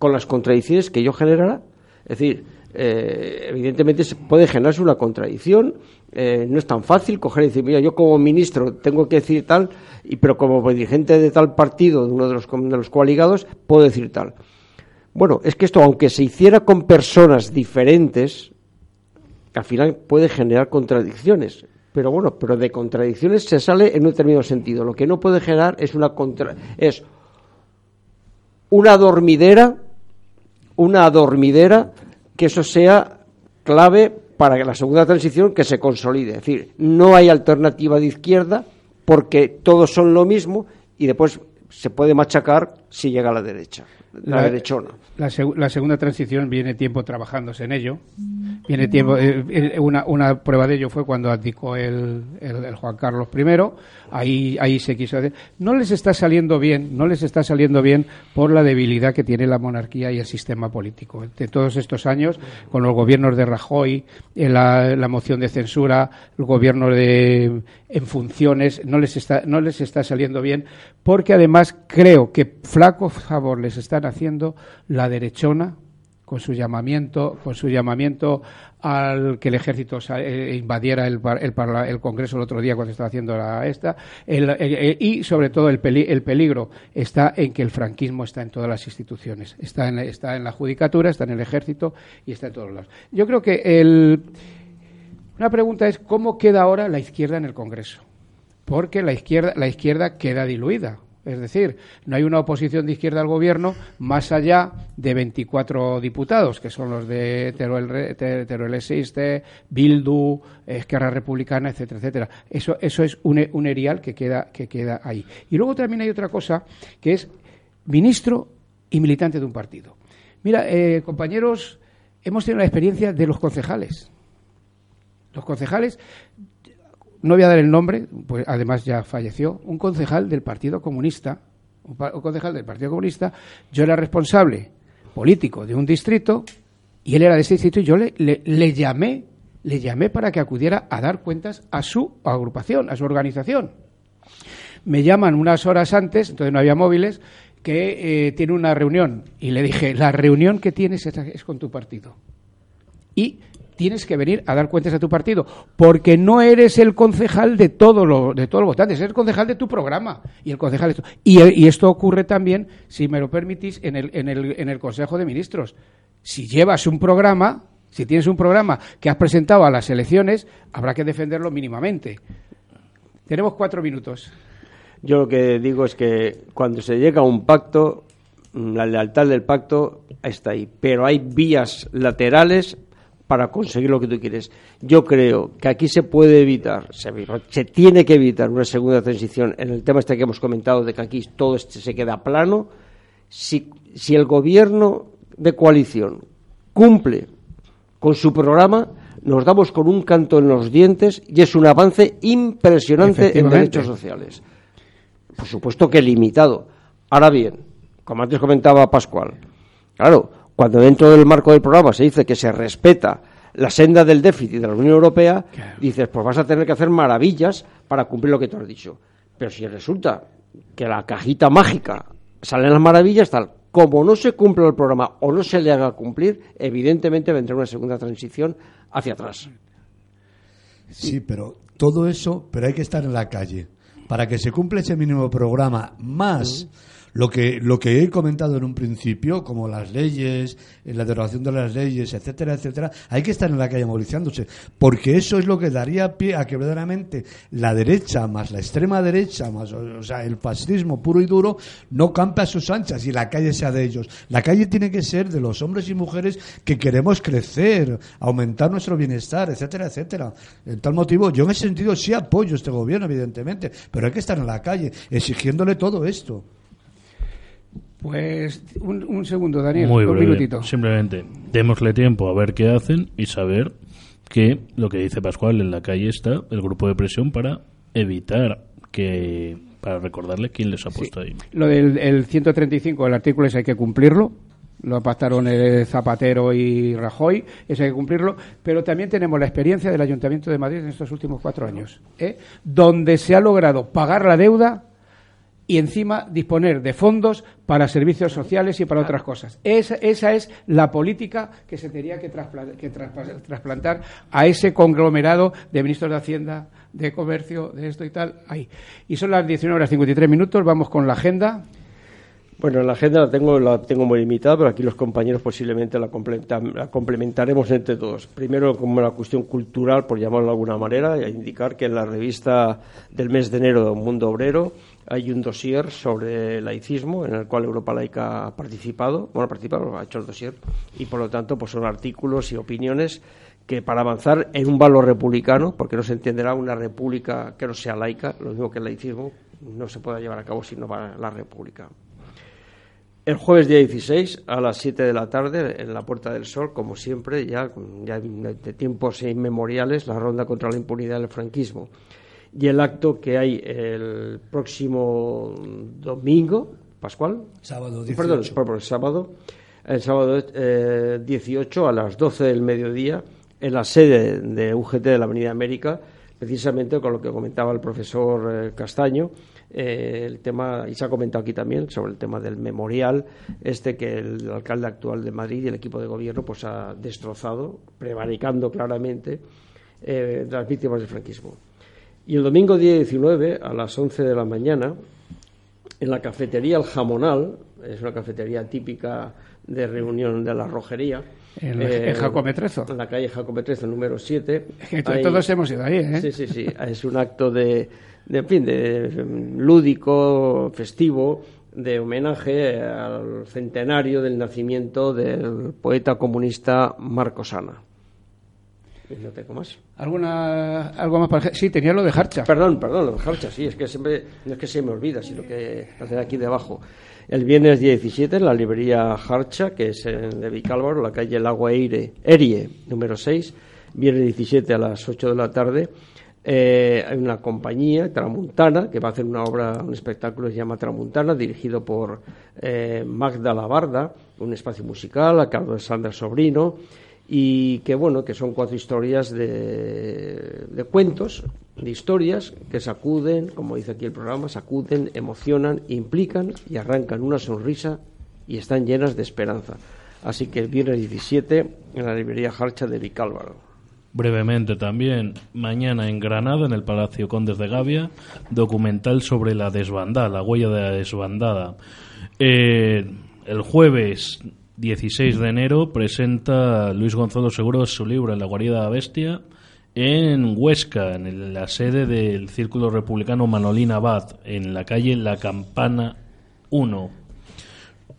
con las contradicciones que ello generará. Es decir, eh, evidentemente puede generarse una contradicción. Eh, no es tan fácil coger y decir, mira, yo como ministro tengo que decir tal, y, pero como dirigente de tal partido, de uno de los, de los coaligados, puedo decir tal. Bueno, es que esto, aunque se hiciera con personas diferentes, al final puede generar contradicciones. Pero bueno, pero de contradicciones se sale en un determinado sentido. Lo que no puede generar es una contra, es una dormidera una adormidera, que eso sea clave para que la segunda transición que se consolide. Es decir, no hay alternativa de izquierda porque todos son lo mismo y después se puede machacar si llega a la derecha, la, derechona. La, la, segunda transición viene tiempo trabajándose en ello. Viene tiempo. Eh, eh, una, una prueba de ello fue cuando abdicó el, el, Juan Carlos I. Ahí, ahí se quiso hacer. No les está saliendo bien, no les está saliendo bien por la debilidad que tiene la monarquía y el sistema político. De todos estos años, con los gobiernos de Rajoy, la, la moción de censura, el gobierno de, en funciones, no les está, no les está saliendo bien, porque además creo que flaco favor les están haciendo la derechona con su llamamiento, con su llamamiento al que el ejército eh, invadiera el, el, Congreso el otro día cuando estaba haciendo la esta, y sobre todo el, el, peligro está en que el franquismo está en todas las instituciones, está en, está en la judicatura, está en el ejército y está en todos lados. Yo creo que el, una pregunta es cómo queda ahora la izquierda en el Congreso, porque la izquierda, la izquierda queda diluida. Es decir, no hay una oposición de izquierda al gobierno más allá de 24 diputados, que son los de Teruel, Teruel Existe, Bildu, Esquerra Republicana, etcétera, etcétera. Eso, eso es un, un erial que queda, que queda ahí. Y luego también hay otra cosa, que es ministro y militante de un partido. Mira, eh, compañeros, hemos tenido la experiencia de los concejales. Los concejales no voy a dar el nombre, pues además ya falleció, un concejal del Partido Comunista, un, concejal del Partido Comunista, yo era responsable político de un distrito y él era de ese distrito y yo le, llamé, le llamé para que acudiera a dar cuentas a su agrupación, a su organización. Me llaman unas horas antes, entonces no había móviles, que eh, tiene una reunión y le dije, la reunión que tienes es con tu partido. Y tienes que venir a dar cuentas a tu partido, porque no eres el concejal de todo lo, de todos los votantes, eres el concejal de tu programa y el concejal de y, y, esto ocurre también, si me lo permitís, en el, en el, en el Consejo de Ministros. Si llevas un programa, si tienes un programa que has presentado a las elecciones, habrá que defenderlo mínimamente. Tenemos cuatro minutos. Yo lo que digo es que cuando se llega a un pacto, la lealtad del pacto está ahí, pero hay vías laterales para conseguir lo que tú quieres. Yo creo que aquí se puede evitar, se, tiene que evitar una segunda transición en el tema este que hemos comentado de que aquí todo este se queda plano. Si, si el gobierno de coalición cumple con su programa, nos damos con un canto en los dientes y es un avance impresionante en derechos sociales. Por supuesto que limitado. Ahora bien, como antes comentaba Pascual, claro, cuando dentro del marco del programa se dice que se respeta la senda del déficit de la Unión Europea, dices, pues vas a tener que hacer maravillas para cumplir lo que tú has dicho. Pero si resulta que la cajita mágica salen las maravillas, tal, como no se cumple el programa o no se le haga cumplir, evidentemente vendrá una segunda transición hacia atrás. Sí, pero todo eso, pero hay que estar en la calle. Para que se cumpla ese mínimo programa más lo que, lo que he comentado en un principio, como las leyes, eh, la derogación de las leyes, etcétera, etcétera, hay que estar en la calle movilizándose, porque eso es lo que daría pie a que verdaderamente la derecha más la extrema derecha más, o sea, el fascismo puro y duro no campe a sus anchas y la calle sea de ellos. La calle tiene que ser de los hombres y mujeres que queremos crecer, aumentar nuestro bienestar, etcétera, etcétera. En tal motivo, yo en ese sentido sí apoyo este gobierno, evidentemente, pero hay que estar en la calle exigiéndole todo esto. Pues un, un segundo, Daniel, Muy un breve. minutito. Simplemente, démosle tiempo a ver qué hacen y saber que lo que dice Pascual en la calle está el grupo de presión para evitar que para recordarle quién les ha puesto ahí. Lo del el 135, el artículo ese hay que cumplirlo. Lo pactaron el Zapatero y Rajoy, ese hay que cumplirlo. Pero también tenemos la experiencia del Ayuntamiento de Madrid en estos últimos cuatro años, ¿eh? donde se ha logrado pagar la deuda y encima disponer de fondos para servicios sociales y para otras cosas. Esa, esa es la política que se tenía que, trasplantar a ese conglomerado de ministros de Hacienda, de Comercio, de esto y tal. Ahí. Y son las 19 horas 53 minutos. Vamos con la agenda. Bueno, la agenda la tengo, la tengo muy limitada, pero aquí los compañeros posiblemente la, la complementaremos entre todos. Primero, como la cuestión cultural, por llamarlo de alguna manera, a indicar que en la revista del mes de enero de Mundo Obrero hay un dossier sobre laicismo en el cual Europa Laica ha participado, bueno, ha participado, ha hecho el dossier, y por lo tanto pues son artículos y opiniones que para avanzar en un valor republicano, porque no se entenderá una república que no sea laica, lo mismo que el laicismo, no se pueda llevar a cabo si no va la república. El jueves día 16 a las 7 de la tarde en la Puerta del Sol, como siempre, ya, ya de tiempos inmemoriales, la ronda contra la impunidad del franquismo. Y el acto que hay el próximo domingo, Pascual. Sábado Perdón, 18. perdón, el sábado. El sábado eh, 18 a las 12 del mediodía en la sede de UGT de la Avenida América, precisamente con lo que comentaba el profesor eh, Castaño, eh, el tema, y se ha comentado aquí también, sobre el tema del memorial, este que el alcalde actual de Madrid y el equipo de gobierno pues ha destrozado, prevaricando claramente eh, las víctimas del franquismo. Y el domingo día 19, a las 11 de la mañana, en la cafetería El Jamonal, es una cafetería típica de reunión de la rojería. En la- en la calle Jacometrezo, número 7. que to- todos hemos ido ahí, ¿eh? Sí, sí, sí. Es un acto de, de, en fin, de mm, lúdico, festivo, de homenaje al centenario del nacimiento del poeta comunista Marco Sana. No tengo más. ¿Alguna, ¿Algo más para... Sí, tenía lo de Harcha. Perdón, perdón, lo de Harcha, sí, es que siempre, no es que se me olvida, sino que tengo aquí debajo. El viernes día 17 en la librería Harcha, que es en de Vicálvaro, la calle Lago Eire, Erie, número 6, viernes 17 a las 8 de la tarde. eh, hay una compañía, Tramuntana, que va a hacer una obra, un espectáculo que se llama Tramuntana, dirigido por eh, Magda Labarda, un espacio musical, a cargo de Sandra Sobrino, y que bueno, que son cuatro historias de, de cuentos, de historias que sacuden, como dice aquí el programa, sacuden, emocionan, implican y arrancan una sonrisa y están llenas de esperanza. Así que el viernes 17 en la librería Harcha de Vicálvaro. Brevemente también, mañana en Granada, en el Palacio Condes de Gavia, documental sobre la desbandada, la huella de la desbandada. Eh, el jueves 16 de enero presenta Luis Gonzalo Seguro su libro En la guarida de la bestia en Huesca, en la sede del Círculo Republicano Manolín Abad, en la calle La Campana 1.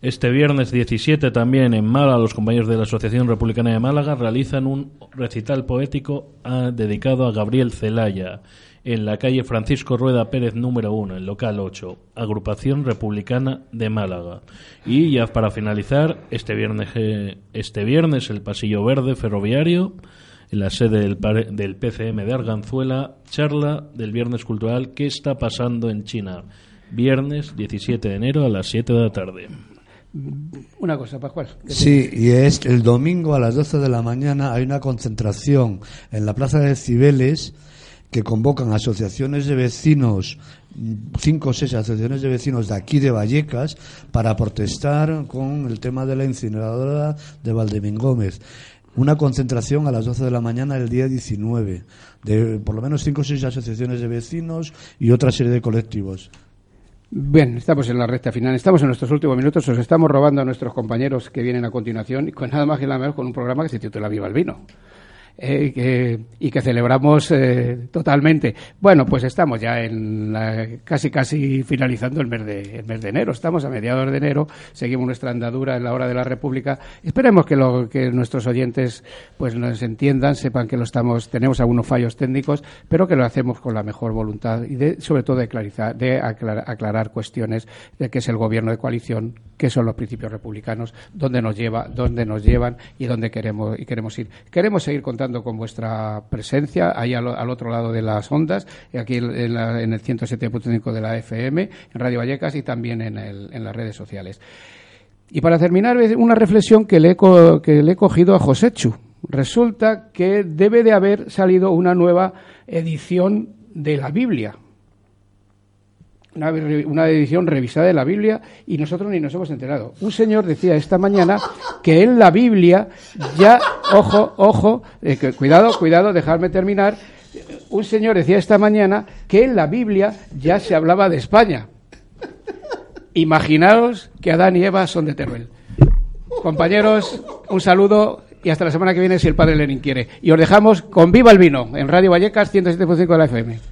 Este viernes 17 también en Málaga los compañeros de la Asociación Republicana de Málaga realizan un recital poético ah, dedicado a Gabriel Celaya en la calle Francisco Rueda Pérez número 1, en local 8, Agrupación Republicana de Málaga. Y ya para finalizar, este viernes, eh, este viernes el Pasillo Verde Ferroviario, en la sede del, del PCM de Arganzuela, charla del Viernes Cultural ¿Qué está pasando en China? Viernes 17 de enero a las 7 de la tarde. Una cosa, Pascual. ¿qué Sí, y es el domingo a las 12 de la mañana hay una concentración en la Plaza de Cibeles que convocan asociaciones de vecinos, cinco o seis asociaciones de vecinos de aquí de Vallecas, para protestar con el tema de la incineradora de Valdemín Gómez. Una concentración a las 12 de la mañana el día 19, de por lo menos cinco o seis asociaciones de vecinos y otra serie de colectivos. Bien, estamos en la recta final, estamos en nuestros últimos minutos, os estamos robando a nuestros compañeros que vienen a continuación y con nada más que nada menos con un programa que se titula Viva el Vino. Eh, y que celebramos eh, totalmente. Bueno, pues estamos ya en la- casi casi finalizando el mes de el mes de enero. Estamos a mediados de enero, seguimos nuestra andadura en la hora de la República. Esperemos que lo que nuestros oyentes pues nos entiendan, sepan que lo estamos tenemos algunos fallos técnicos, pero que lo hacemos con la mejor voluntad y de, sobre todo de clarizar, de aclarar, aclarar cuestiones de qué es el gobierno de coalición, qué son los principios republicanos, dónde nos lleva, dónde nos llevan y dónde queremos y queremos ir. Queremos seguir contando con vuestra presencia ahí al, al otro lado de las ondas, aquí en, la- en el 107.5 de la FM, en Radio Vallecas y también en, el- en las redes sociales. Y para terminar, una reflexión que le he, co- que le he cogido a Josechu. Resulta que debe de haber salido una nueva edición de la Biblia. Una, una edición revisada de la Biblia y nosotros ni nos hemos enterado. Un señor decía esta mañana que en la Biblia ya, ojo, ojo, eh, cuidado, cuidado, dejarme terminar. Un señor decía esta mañana que en la Biblia ya se hablaba de España. Imaginaos que Adán y Eva son de Teruel. Compañeros, un saludo y hasta la semana que viene si el padre Lenin quiere. Y os dejamos con Viva el Vino en Radio Vallecas 107.5 de la FM.